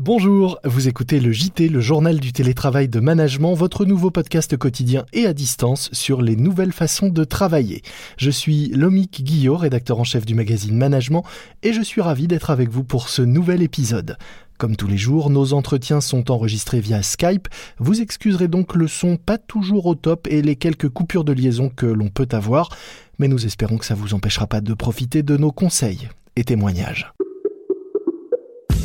Bonjour, vous écoutez le JT, le journal du télétravail de management, votre nouveau podcast quotidien et à distance sur les nouvelles façons de travailler. Je suis Lomique Guillot, rédacteur en chef du magazine Management, et je suis ravi d'être avec vous pour ce nouvel épisode. Comme tous les jours, nos entretiens sont enregistrés via Skype. Vous excuserez donc le son pas toujours au top et les quelques coupures de liaison que l'on peut avoir, mais nous espérons que ça vous empêchera pas de profiter de nos conseils et témoignages.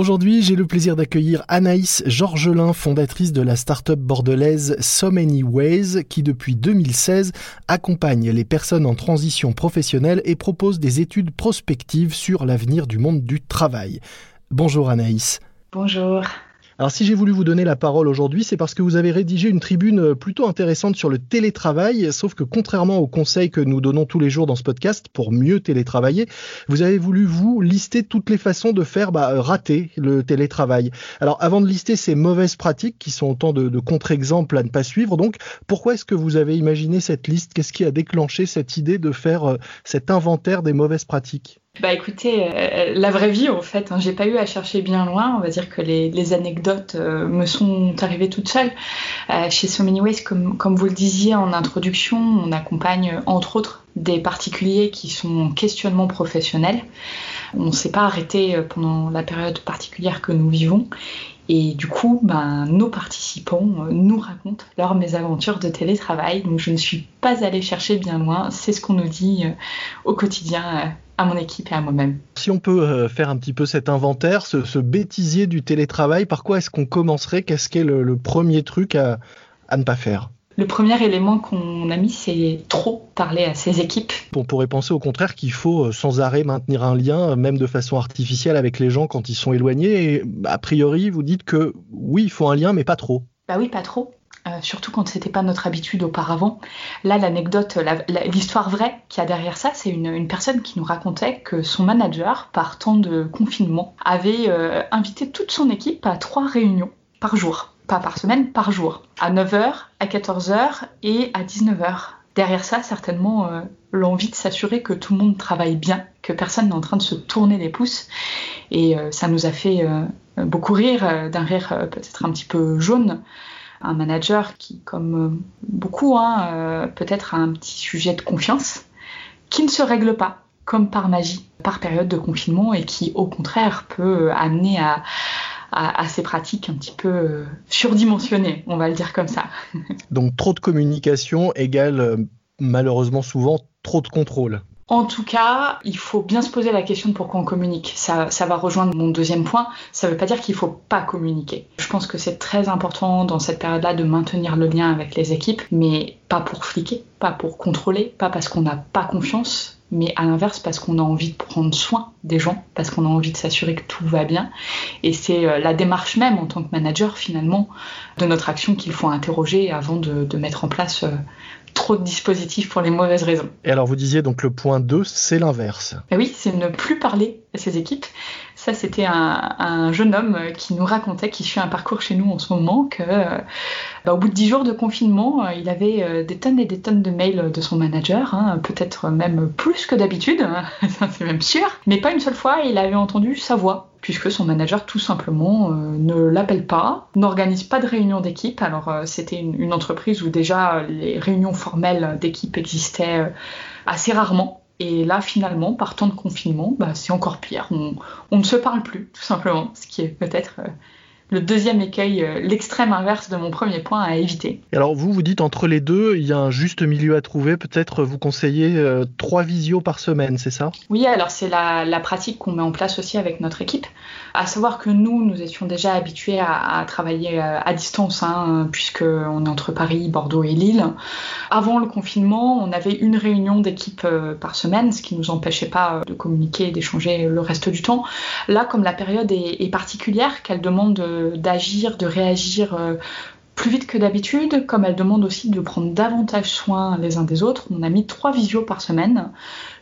Aujourd'hui, j'ai le plaisir d'accueillir Anaïs Georgelin, fondatrice de la start-up bordelaise So Many Ways, qui depuis 2016 accompagne les personnes en transition professionnelle et propose des études prospectives sur l'avenir du monde du travail. Bonjour Anaïs. Bonjour. Alors si j'ai voulu vous donner la parole aujourd'hui, c'est parce que vous avez rédigé une tribune plutôt intéressante sur le télétravail, sauf que contrairement aux conseils que nous donnons tous les jours dans ce podcast pour mieux télétravailler, vous avez voulu vous lister toutes les façons de faire bah, rater le télétravail. Alors avant de lister ces mauvaises pratiques qui sont autant de, de contre-exemples à ne pas suivre, donc pourquoi est-ce que vous avez imaginé cette liste? Qu'est-ce qui a déclenché cette idée de faire euh, cet inventaire des mauvaises pratiques? Bah écoutez, euh, la vraie vie en fait, hein, j'ai pas eu à chercher bien loin. On va dire que les, anecdotes euh, me sont arrivées toutes seules. Euh, chez So Many Ways, comme, comme vous le disiez en introduction, on accompagne entre autres des particuliers qui sont en questionnement professionnel. On ne s'est pas arrêté pendant la période particulière que nous vivons. Et du coup, ben, nos participants nous racontent leurs mésaventures de télétravail. Donc je ne suis pas allée chercher bien loin. C'est ce qu'on nous dit au quotidien à mon équipe et à moi-même. Si on peut euh, faire un petit peu cet inventaire, ce, bêtisier du télétravail, par quoi est-ce qu'on commencerait? Qu'est-ce qu'est le, premier truc à ne pas faire? Le premier élément qu'on a mis, c'est trop parler à ses équipes. On pourrait penser au contraire qu'il faut euh, sans arrêt maintenir un lien, même de façon artificielle, avec les gens quand ils sont éloignés. Et a priori, vous dites que oui, il faut un lien, mais pas trop. Bah oui, pas trop. Euh, surtout quand c'était pas notre habitude auparavant. Là, l'anecdote, l'histoire vraie qu'il y a derrière ça, c'est une, une, personne qui nous racontait que son manager, par temps de confinement, avait euh, invité toute son équipe à trois réunions par jour. Pas par semaine, par jour. À 9h, à 14h et à 19h. Derrière ça, certainement, euh, l'envie de s'assurer que tout le monde travaille bien, que personne n'est en train de se tourner les pouces. Et euh, ça nous a fait euh, beaucoup rire, d'un rire peut-être un petit peu jaune un manager qui, comme beaucoup, hein, peut-être a un petit sujet de confiance, qui ne se règle pas comme par magie, par période de confinement, et qui, au contraire, peut amener à, à, à, ces pratiques un petit peu surdimensionnées, on va le dire comme ça. Donc trop de communication égale malheureusement souvent trop de contrôle. En tout cas, il faut bien se poser la question de pourquoi on communique. Ça, ça va rejoindre mon deuxième point. Ça ne veut pas dire qu'il ne faut pas communiquer. Je pense que c'est très important dans cette période-là de maintenir le lien avec les équipes, mais pas pour fliquer, pas pour contrôler, pas parce qu'on n'a pas confiance, mais à l'inverse parce qu'on a envie de prendre soin des gens, parce qu'on a envie de s'assurer que tout va bien. Et c'est la démarche même en tant que manager finalement de notre action qu'il faut interroger avant de, mettre en place trop de dispositifs pour les mauvaises raisons. Et alors vous disiez donc le point 2, c'est l'inverse. Et oui, c'est ne plus parler à ses équipes. Ça, c'était un, un, jeune homme qui nous racontait, qui suit un parcours chez nous en ce moment, que bah, au bout de dix jours de confinement, il avait des tonnes et des tonnes de mails de son manager, hein, peut-être même plus que d'habitude, c'est même sûr. Mais pas une seule fois, il avait entendu sa voix puisque son manager tout simplement euh, ne l'appelle pas, n'organise pas de réunion d'équipe. Alors euh, c'était une, entreprise où déjà les réunions formelles d'équipe existaient euh, assez rarement. Et là, finalement, par temps de confinement, bah, c'est encore pire. On, on, ne se parle plus, tout simplement, ce qui est peut-être le deuxième écueil, l'extrême inverse de mon premier point à éviter. Alors vous, vous dites entre les deux, il y a un juste milieu à trouver. Peut-être vous conseillez euh, trois visios par semaine, c'est ça? Oui, alors c'est la, la, pratique qu'on met en place aussi avec notre équipe. À savoir que nous, nous étions déjà habitués à, à travailler à distance, hein, puisqu'on est entre Paris, Bordeaux et Lille. Avant le confinement, on avait une réunion d'équipe par semaine, ce qui ne nous empêchait pas de communiquer et d'échanger le reste du temps. Là, comme la période est, est particulière, qu'elle demande d'agir, de réagir plus vite que d'habitude, comme elle demande aussi de prendre davantage soin les uns des autres. On a mis trois visios par semaine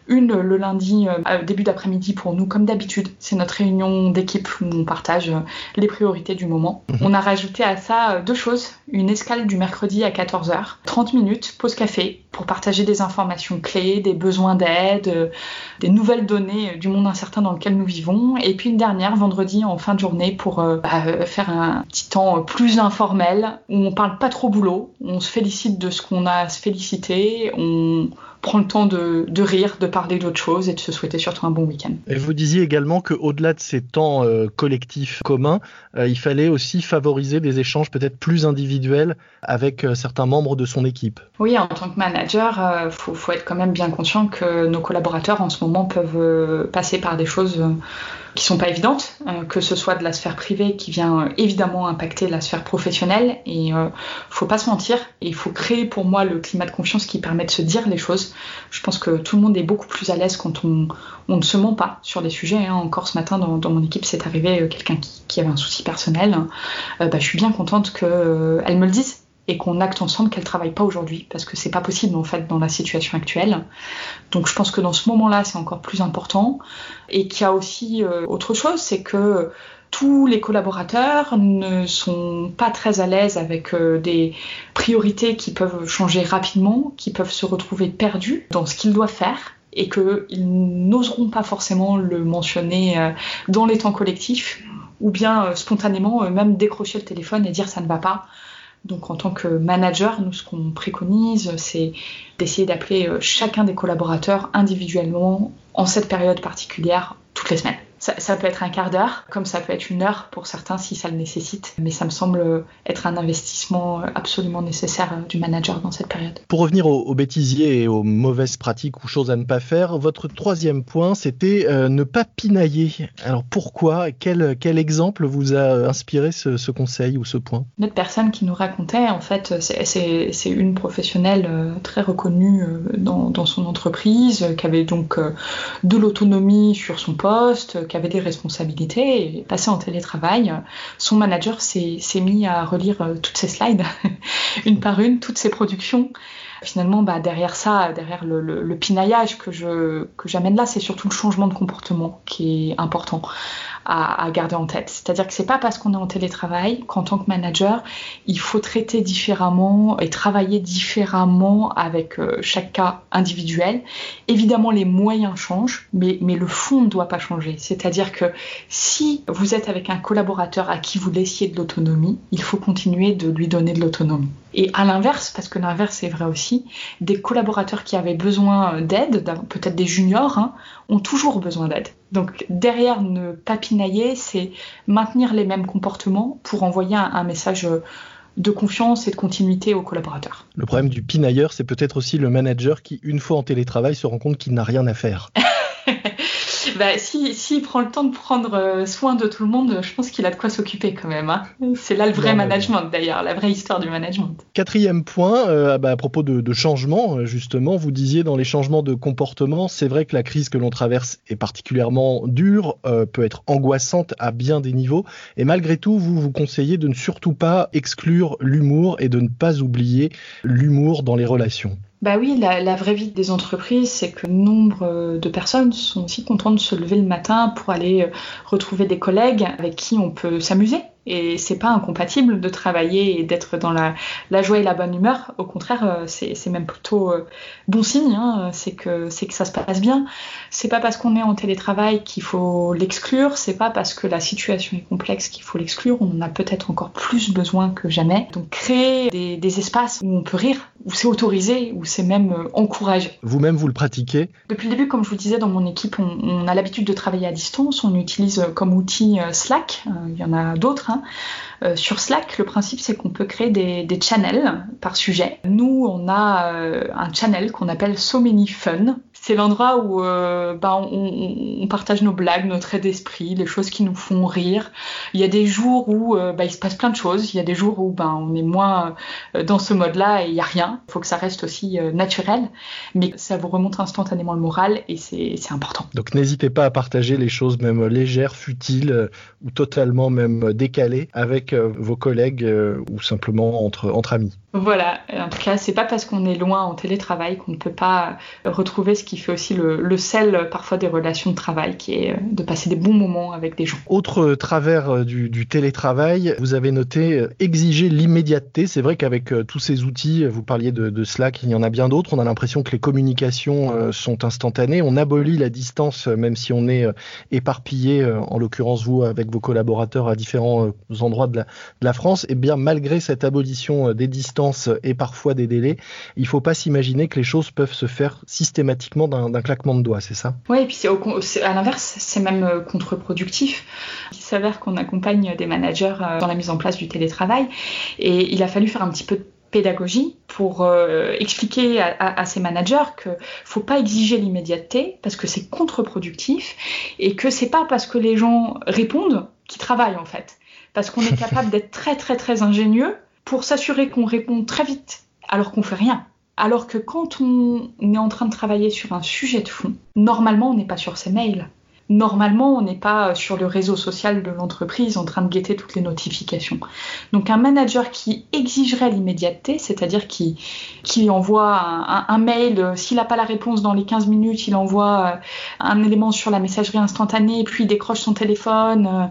une le lundi euh, début d'après-midi pour nous, comme d'habitude. C'est notre réunion d'équipe où on partage euh, les priorités du moment. Mhm. On a rajouté à ça euh, deux choses. Une escale du mercredi à 14h, 30 minutes, pause café, pour partager des informations clés, des besoins d'aide, des nouvelles données du monde incertain dans lequel nous vivons. Et puis une dernière, vendredi en fin de journée, pour bah, faire un petit temps plus informel, où on parle pas trop boulot, on se félicite de ce qu'on a à se féliciter, on prend le temps de, rire, de parler d'autres choses et de se souhaiter surtout un bon week-end. Et vous disiez également qu'au-delà de ces temps euh, collectifs communs, euh, il fallait aussi favoriser des échanges peut-être plus individuels avec euh, certains membres de son équipe. Oui, en tant que manager, il faut, faut, être quand même bien conscient que nos collaborateurs en ce moment peuvent passer par des choses qui sont pas évidentes, euh, que ce soit de la sphère privée qui vient euh, évidemment impacter la sphère professionnelle. Et euh, faut pas se mentir, il faut créer pour moi le climat de confiance qui permet de se dire les choses. Je pense que tout le monde est beaucoup plus à l'aise quand on, ne se ment pas sur des sujets. Hein. Encore ce matin, dans, mon équipe, c'est arrivé quelqu'un qui, qui, avait un souci personnel. bah, je suis bien contente qu'elle me le dise et qu'on acte ensemble qu'elle travaille pas aujourd'hui parce que c'est pas possible en fait dans la situation actuelle. Donc je pense que dans ce moment-là, c'est encore plus important et qu'il y a aussi euh, autre chose, c'est que tous les collaborateurs ne sont pas très à l'aise avec euh, des priorités qui peuvent changer rapidement, qui peuvent se retrouver perdus dans ce qu'ils doivent faire et qu'ils n'oseront pas forcément le mentionner euh, dans les temps collectifs ou bien spontanément même décrocher le téléphone et dire ça ne va pas donc en tant que manager, nous ce qu'on préconise, c'est d'essayer d'appeler euh, chacun des collaborateurs individuellement en cette période particulière toutes les semaines. Ça, peut être un quart d'heure, comme ça peut être une heure pour certains si ça le nécessite, mais ça me semble être un investissement absolument nécessaire du manager dans cette période. Pour revenir aux, bêtisiers et aux mauvaises pratiques ou choses à ne pas faire, votre troisième point, c'était euh, ne pas pinailler. Alors pourquoi? Quel, quel exemple vous a inspiré ce, conseil ou ce point? Notre personne qui nous racontait, en fait, c'est une professionnelle euh, très reconnue euh, dans, dans son entreprise, qui avait donc de l'autonomie sur son poste, qui avait des responsabilités et passé en télétravail, son manager s'est mis à relire euh, toutes ses slides, une par une, toutes ses productions. Finalement, bah, derrière ça, derrière le, pinaillage que j'amène là, c'est surtout le changement de comportement qui est important à, garder en tête. C'est-à-dire que c'est pas parce qu'on est en télétravail qu'en tant que manager, il faut traiter différemment et travailler différemment avec euh, chaque cas individuel. Évidemment, les moyens changent, mais, mais le fond ne doit pas changer. C'est-à-dire que si vous êtes avec un collaborateur à qui vous laissiez de l'autonomie, il faut continuer de lui donner de l'autonomie. Et à l'inverse, parce que l'inverse est vrai aussi, des collaborateurs qui avaient besoin d'aide, peut-être des juniors, hein, ont toujours besoin d'aide. Donc derrière ne pas pinailler, c'est maintenir les mêmes comportements pour envoyer un, message de confiance et de continuité aux collaborateurs. Le problème du pinailleur, c'est peut-être aussi le manager qui, une fois en télétravail, se rend compte qu'il n'a rien à faire. bah, s'il si, prend le temps de prendre euh, soin de tout le monde, je pense qu'il a de quoi s'occuper quand même. Hein. C'est là le vrai management d'ailleurs, la vraie histoire du management. Quatrième point, euh, bah, à propos de, de changement, euh, justement, vous disiez dans les changements de comportement, c'est vrai que la crise que l'on traverse est particulièrement dure, peut être angoissante à bien des niveaux, et malgré tout, vous vous conseillez de ne surtout pas exclure l'humour et de ne pas oublier l'humour dans les relations. Bah oui, la, vraie vie des entreprises, c'est que nombre de personnes sont aussi contentes de se lever le matin pour aller euh, retrouver des collègues avec qui on peut s'amuser et c'est pas incompatible de travailler et d'être dans la, joie et la bonne humeur. Au contraire, euh, c'est même plutôt euh, bon signe. Hein. C'est que ça se passe bien. C'est pas parce qu'on est en télétravail qu'il faut l'exclure. C'est pas parce que la situation est complexe qu'il faut l'exclure. On en a peut-être encore plus besoin que jamais. Donc créer des espaces où on peut rire, où c'est autorisé, où c'est même euh, encouragé. Vous-même, vous le pratiquez? Depuis le début, comme je vous disais, dans mon équipe, on, on a l'habitude de travailler à distance. On utilise comme outil Slack. Il y en a d'autres. Hein. Euh, sur Slack, le principe c'est qu'on peut créer des, channels par sujet. Nous, on a euh, un channel qu'on appelle So Many Fun. C'est l'endroit où euh, bah, on, partage nos blagues, nos traits d'esprit, les choses qui nous font rire. Il y a des jours où bah, il se passe plein de choses. Il y a des jours où bah, on est moins dans ce mode-là et il n'y a rien. Il faut que ça reste aussi naturel. Mais ça vous remonte instantanément le moral et c'est important. Donc n'hésitez pas à partager les choses même légères, futiles ou totalement même décalées avec vos collègues ou simplement entre amis. Voilà, en tout cas, c'est pas parce qu'on est loin en télétravail qu'on ne peut pas retrouver ce qui fait aussi le, sel parfois des relations de travail, qui est de passer des bons moments avec des gens. Autre travers du, du télétravail, vous avez noté exiger l'immédiateté. C'est vrai qu'avec tous ces outils, vous parliez de, de Slack, il y en a bien d'autres. On a l'impression que les communications sont instantanées. On abolit la distance, même si on est éparpillé, en l'occurrence vous avec vos collaborateurs à différents endroits de la, de la France. Et bien malgré cette abolition des distances et parfois des délais, il ne faut pas s'imaginer que les choses peuvent se faire systématiquement d'un claquement de doigts, c'est ça? Oui, et puis à l'inverse, c'est même euh, contre-productif. Il s'avère qu'on accompagne des managers euh, dans la mise en place du télétravail et il a fallu faire un petit peu de pédagogie pour euh, expliquer à, ces managers que faut pas exiger l'immédiateté parce que c'est contre-productif et que c'est pas parce que les gens répondent qu'ils travaillent en fait parce qu'on est capable d'être très très très ingénieux pour s'assurer qu'on répond très vite alors qu'on fait rien. Alors que quand on est en train de travailler sur un sujet de fond, normalement on n'est pas sur ses mails. Normalement, on n'est pas sur le réseau social de l'entreprise en train de guetter toutes les notifications. Donc un manager qui exigerait l'immédiateté, c'est-à-dire qui, qui envoie un, mail, s'il n'a pas la réponse dans les 15 minutes, il envoie euh, un élément sur la messagerie instantanée, puis il décroche son téléphone, euh,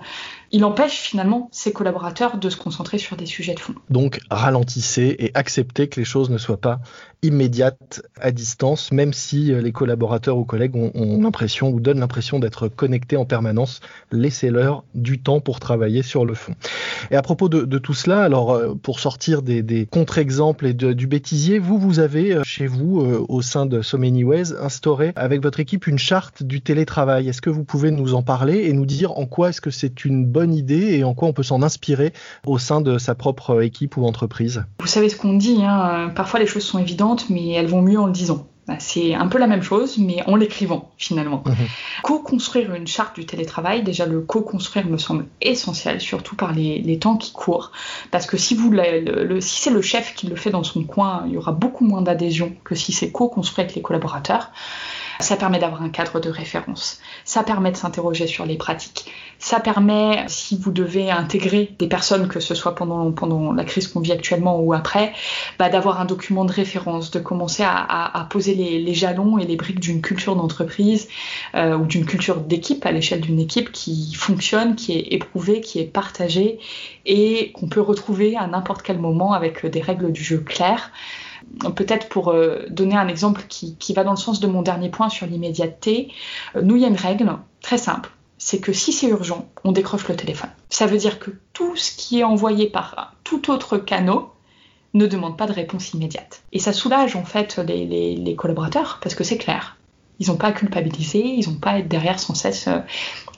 il empêche finalement ses collaborateurs de se concentrer sur des sujets de fond. Donc ralentissez et acceptez que les choses ne soient pas immédiates à distance, même si euh, les collaborateurs ou collègues ont, l'impression ou donnent l'impression d'être connectés en permanence. Laissez-leur du temps pour travailler sur le fond. Et à propos de, tout cela, alors euh, pour sortir des, contre-exemples et du bêtisier, vous, vous avez euh, chez vous, au sein de So instauré avec votre équipe une charte du télétravail. Est-ce que vous pouvez nous en parler et nous dire en quoi est-ce que c'est une idée et en quoi on peut s'en inspirer au sein de sa propre équipe ou entreprise Vous savez ce qu'on dit, hein, parfois les choses sont évidentes, mais elles vont mieux en le disant. Bah, c'est un peu la même chose, mais en l'écrivant finalement. Mhm. Co-construire une charte du télétravail, déjà le co-construire me semble essentiel, surtout par les, temps qui courent. Parce que si, vous, le, si c'est le chef qui le fait dans son coin, il y aura beaucoup moins d'adhésion que si c'est co-construit avec les collaborateurs. Ça permet d'avoir un cadre de référence. Ça permet de s'interroger sur les pratiques. Ça permet, si vous devez intégrer des personnes, que ce soit pendant, la crise qu'on vit actuellement ou après, bah, d'avoir un document de référence, de commencer à, poser les, jalons et les briques d'une culture d'entreprise euh, ou d'une culture d'équipe à l'échelle d'une équipe qui fonctionne, qui est éprouvée, qui est partagée et qu'on peut retrouver à n'importe quel moment avec des règles du jeu claires peut-être pour euh, donner un exemple qui, va dans le sens de mon dernier point sur l'immédiateté, euh, nous, il y a une règle très simple, c'est que si c'est urgent, on décroche le téléphone. Ça veut dire que tout ce qui est envoyé par tout autre canal ne demande pas de réponse immédiate. Et ça soulage en fait les collaborateurs parce que c'est clair. Ils n'ont pas à culpabiliser, ils n'ont pas à être derrière sans cesse euh,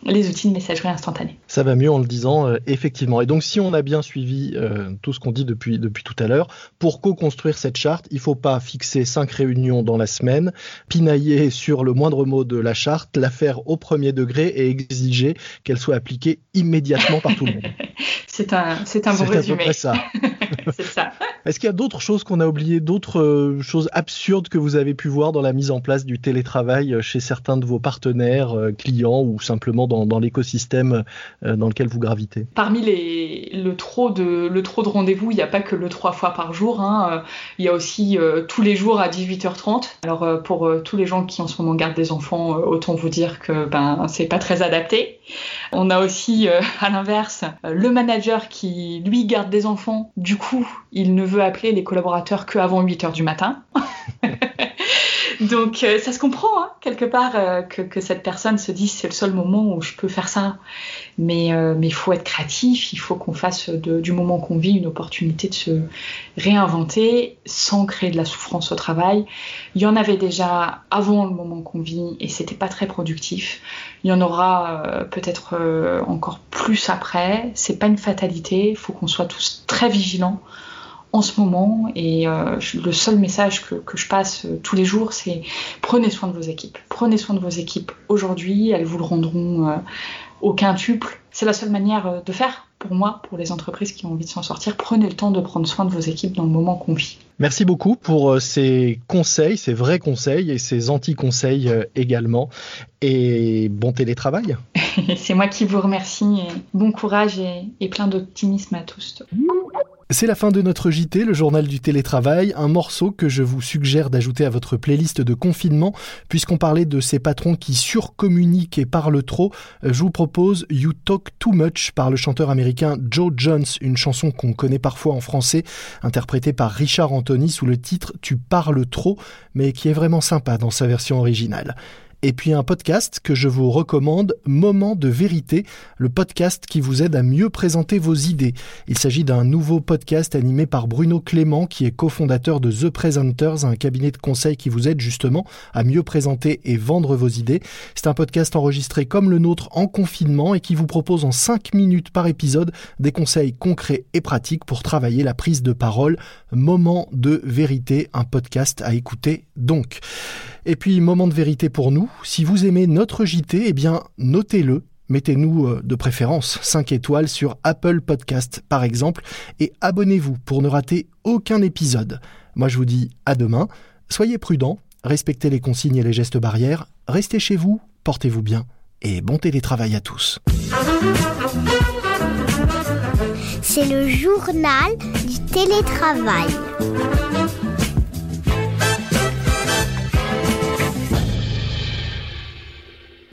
les outils de messagerie instantanée. Ça va mieux en le disant, euh, effectivement. Et donc, si on a bien suivi euh, tout ce qu'on dit depuis, depuis tout à l'heure, pour co-construire cette charte, il ne faut pas fixer cinq réunions dans la semaine, pinailler sur le moindre mot de la charte, la faire au premier degré et exiger qu'elle soit appliquée immédiatement par tout le monde. c'est un, c'est un bon résumé. C'est ça. c'est ça. Est-ce qu'il y a d'autres choses qu'on a oubliées, d'autres choses absurdes que vous avez pu voir dans la mise en place du télétravail? Euh, chez certains de vos partenaires, euh, clients ou simplement dans, l'écosystème euh, dans lequel vous gravitez Parmi les, le trop de, le trop de rendez-vous, il n'y a pas que le trois fois par jour. Hein. Il y a aussi tous les jours à 18h30. Alors pour tous les gens qui en ce moment gardent des enfants, autant vous dire que ben c'est pas très adapté. On a aussi à l'inverse le manager qui lui garde des enfants. Du coup, il ne veut appeler les collaborateurs que avant 8h du matin. Donc euh, ça se comprend hein, quelque part euh, que, que, cette personne se dise c'est le seul moment où je peux faire ça. Mais euh, il faut être créatif, il faut qu'on fasse de, du moment qu'on vit une opportunité de se réinventer sans créer de la souffrance au travail. Il y en avait déjà avant le moment qu'on vit et c'était pas très productif. Il y en aura peut-être encore plus après. C'est pas une fatalité. Il faut qu'on soit tous très vigilants en ce moment. Et euh, le seul message que, que je passe euh, tous les jours, c'est prenez soin de vos équipes. Prenez soin de vos équipes aujourd'hui. Elles vous le rendront euh, au quintuple. C'est la seule manière de faire pour moi, pour les entreprises qui ont envie de s'en sortir. Prenez le temps de prendre soin de vos équipes dans le moment qu'on vit. Merci beaucoup pour ces conseils, ces vrais conseils et ces anti-conseils également. Et bon télétravail. c'est moi qui vous remercie. Et bon courage et, et plein d'optimisme à tous. C'est la fin de notre JT, le journal du télétravail, un morceau que je vous suggère d'ajouter à votre playlist de confinement, puisqu'on parlait de ces patrons qui surcommuniquent et parlent trop. Je vous propose You Talk Too Much par le chanteur américain Joe Jones, une chanson qu'on connaît parfois en français, interprétée par Richard Anthony sous le titre Tu parles trop, mais qui est vraiment sympa dans sa version originale et puis un podcast que je vous recommande, Moment de vérité, le podcast qui vous aide à mieux présenter vos idées. Il s'agit d'un nouveau podcast animé par Bruno Clément, qui est cofondateur de The Presenters, un cabinet de conseil qui vous aide justement à mieux présenter et vendre vos idées. C'est un podcast enregistré comme le nôtre en confinement et qui vous propose en 5 minutes par épisode des conseils concrets et pratiques pour travailler la prise de parole. Moment de vérité, un podcast à écouter donc. Et puis, moment de vérité pour nous, si vous aimez notre JT, eh bien, notez-le. Mettez-nous euh, de préférence 5 étoiles sur Apple Podcast par exemple et abonnez-vous pour ne rater aucun épisode. Moi je vous dis à demain, soyez prudents, respectez les consignes et les gestes barrières, restez chez vous, portez-vous bien et bon télétravail à tous. C'est le journal du télétravail.